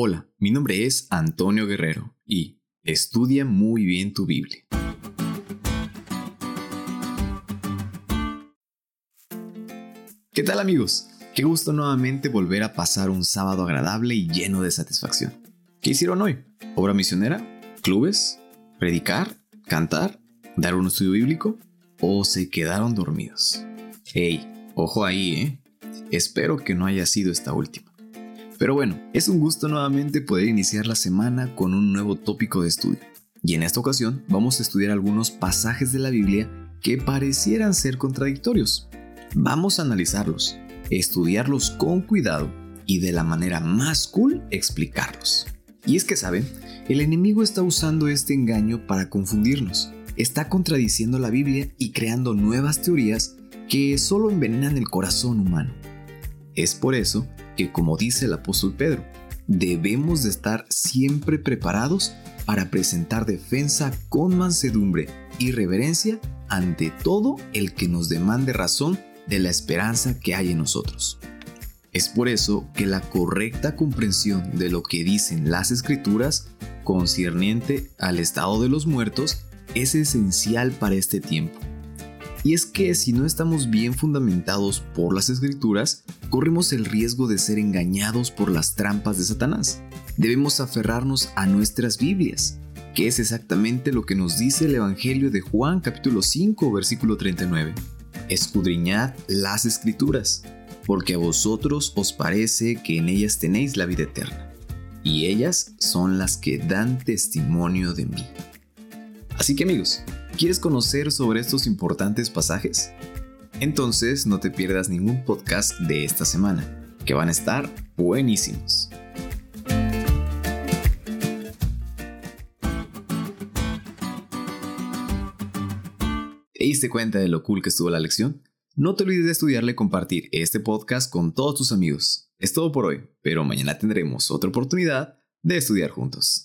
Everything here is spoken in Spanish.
Hola, mi nombre es Antonio Guerrero y estudia muy bien tu Biblia. ¿Qué tal amigos? Qué gusto nuevamente volver a pasar un sábado agradable y lleno de satisfacción. ¿Qué hicieron hoy? ¿Obra misionera? ¿Clubes? ¿Predicar? ¿Cantar? ¿Dar un estudio bíblico? ¿O se quedaron dormidos? Hey, ojo ahí, ¿eh? Espero que no haya sido esta última. Pero bueno, es un gusto nuevamente poder iniciar la semana con un nuevo tópico de estudio. Y en esta ocasión vamos a estudiar algunos pasajes de la Biblia que parecieran ser contradictorios. Vamos a analizarlos, estudiarlos con cuidado y de la manera más cool explicarlos. Y es que saben, el enemigo está usando este engaño para confundirnos. Está contradiciendo la Biblia y creando nuevas teorías que solo envenenan el corazón humano. Es por eso que, como dice el apóstol Pedro, debemos de estar siempre preparados para presentar defensa con mansedumbre y reverencia ante todo el que nos demande razón de la esperanza que hay en nosotros. Es por eso que la correcta comprensión de lo que dicen las escrituras concerniente al estado de los muertos es esencial para este tiempo y es que si no estamos bien fundamentados por las escrituras, corremos el riesgo de ser engañados por las trampas de Satanás. Debemos aferrarnos a nuestras Biblias, que es exactamente lo que nos dice el Evangelio de Juan capítulo 5 versículo 39. Escudriñad las escrituras, porque a vosotros os parece que en ellas tenéis la vida eterna, y ellas son las que dan testimonio de mí. Así que amigos, ¿Quieres conocer sobre estos importantes pasajes? Entonces no te pierdas ningún podcast de esta semana, que van a estar buenísimos. ¿Te diste cuenta de lo cool que estuvo la lección? No te olvides de estudiarle y compartir este podcast con todos tus amigos. Es todo por hoy, pero mañana tendremos otra oportunidad de estudiar juntos.